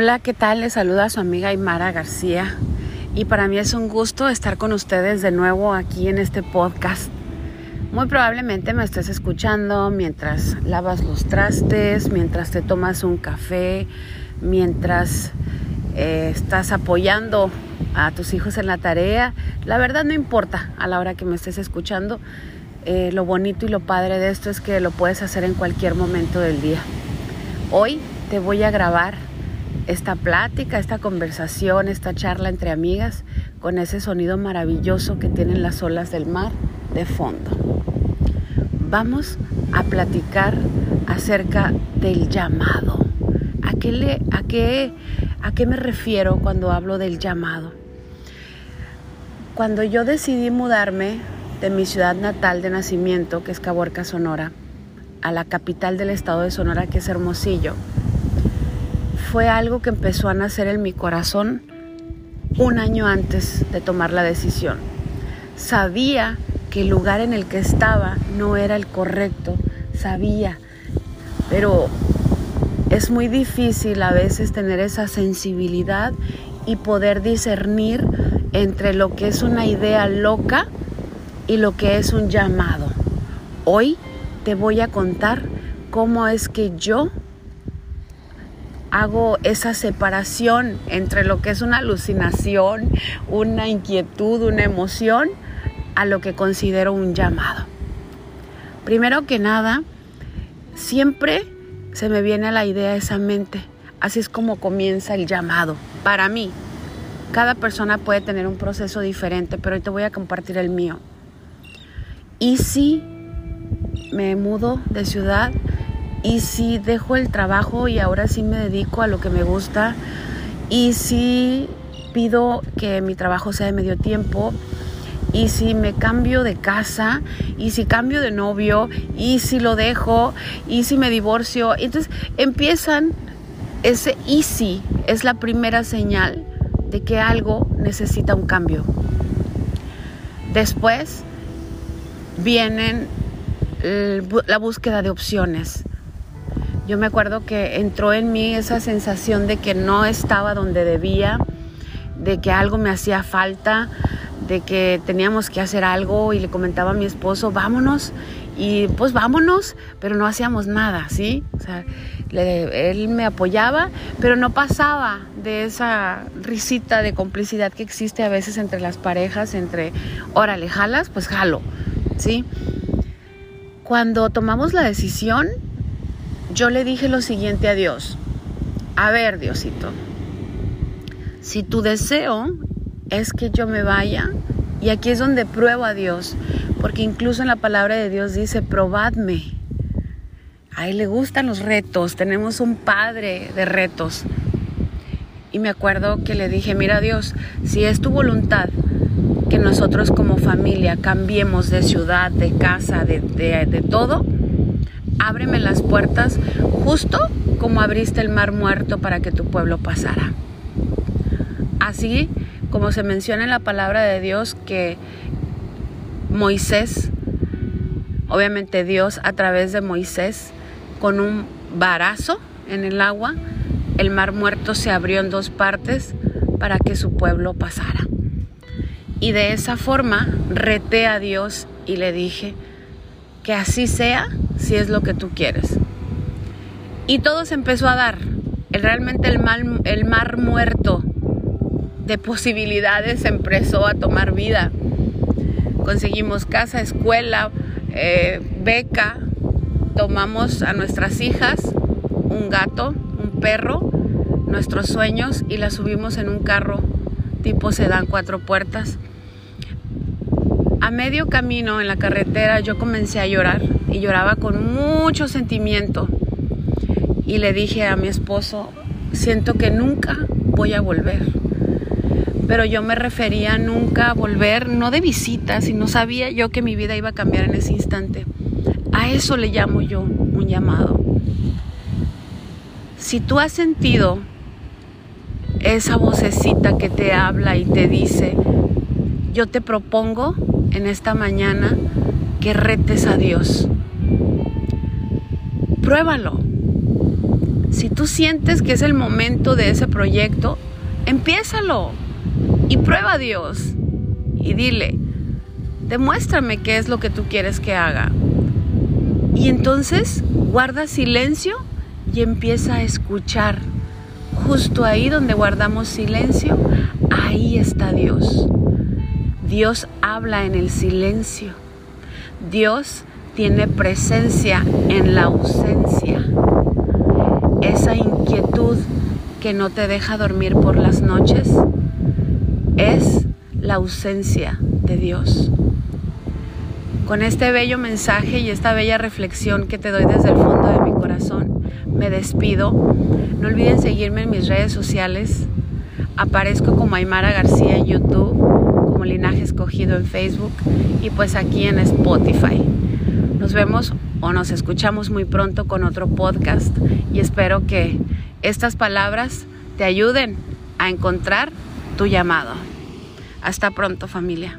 Hola, ¿qué tal? Les saluda su amiga Aymara García y para mí es un gusto estar con ustedes de nuevo aquí en este podcast. Muy probablemente me estés escuchando mientras lavas los trastes, mientras te tomas un café, mientras eh, estás apoyando a tus hijos en la tarea. La verdad no importa a la hora que me estés escuchando. Eh, lo bonito y lo padre de esto es que lo puedes hacer en cualquier momento del día. Hoy te voy a grabar esta plática, esta conversación, esta charla entre amigas con ese sonido maravilloso que tienen las olas del mar de fondo. Vamos a platicar acerca del llamado. ¿A qué, le, a, qué, ¿A qué me refiero cuando hablo del llamado? Cuando yo decidí mudarme de mi ciudad natal de nacimiento, que es Caborca, Sonora, a la capital del estado de Sonora, que es Hermosillo, fue algo que empezó a nacer en mi corazón un año antes de tomar la decisión. Sabía que el lugar en el que estaba no era el correcto, sabía, pero es muy difícil a veces tener esa sensibilidad y poder discernir entre lo que es una idea loca y lo que es un llamado. Hoy te voy a contar cómo es que yo hago esa separación entre lo que es una alucinación, una inquietud, una emoción, a lo que considero un llamado. Primero que nada, siempre se me viene la idea esa mente. Así es como comienza el llamado. Para mí, cada persona puede tener un proceso diferente, pero hoy te voy a compartir el mío. Y si me mudo de ciudad, y si dejo el trabajo y ahora sí me dedico a lo que me gusta y si pido que mi trabajo sea de medio tiempo y si me cambio de casa y si cambio de novio y si lo dejo y si me divorcio entonces empiezan ese easy es la primera señal de que algo necesita un cambio. Después vienen la búsqueda de opciones yo me acuerdo que entró en mí esa sensación de que no estaba donde debía, de que algo me hacía falta, de que teníamos que hacer algo y le comentaba a mi esposo, vámonos, y pues vámonos, pero no hacíamos nada, ¿sí? O sea, él me apoyaba, pero no pasaba de esa risita de complicidad que existe a veces entre las parejas, entre, órale, jalas, pues jalo, ¿sí? Cuando tomamos la decisión, yo le dije lo siguiente a Dios. A ver, Diosito, si tu deseo es que yo me vaya, y aquí es donde pruebo a Dios, porque incluso en la palabra de Dios dice, probadme. A él le gustan los retos, tenemos un padre de retos. Y me acuerdo que le dije, mira Dios, si es tu voluntad que nosotros como familia cambiemos de ciudad, de casa, de, de todo, ábreme las puertas justo como abriste el mar muerto para que tu pueblo pasara. Así como se menciona en la palabra de Dios que Moisés, obviamente Dios a través de Moisés, con un varazo en el agua, el mar muerto se abrió en dos partes para que su pueblo pasara. Y de esa forma reté a Dios y le dije, que así sea si es lo que tú quieres. Y todo se empezó a dar. Realmente el, el mar muerto de posibilidades empezó a tomar vida. Conseguimos casa, escuela, eh, beca, tomamos a nuestras hijas, un gato, un perro, nuestros sueños y las subimos en un carro tipo sedán cuatro puertas a medio camino en la carretera yo comencé a llorar y lloraba con mucho sentimiento. Y le dije a mi esposo, siento que nunca voy a volver. Pero yo me refería nunca a volver, no de visita, sino sabía yo que mi vida iba a cambiar en ese instante. A eso le llamo yo un llamado. Si tú has sentido esa vocecita que te habla y te dice, yo te propongo en esta mañana que retes a Dios. Pruébalo. Si tú sientes que es el momento de ese proyecto, empiézalo y prueba a Dios y dile, demuéstrame qué es lo que tú quieres que haga. Y entonces guarda silencio y empieza a escuchar. Justo ahí donde guardamos silencio, ahí está Dios. Dios habla en el silencio. Dios tiene presencia en la ausencia. Esa inquietud que no te deja dormir por las noches es la ausencia de Dios. Con este bello mensaje y esta bella reflexión que te doy desde el fondo de mi corazón, me despido. No olviden seguirme en mis redes sociales. Aparezco como Aymara García en YouTube, como Linaje Escogido en Facebook y pues aquí en Spotify. Nos vemos o nos escuchamos muy pronto con otro podcast y espero que estas palabras te ayuden a encontrar tu llamado. Hasta pronto familia.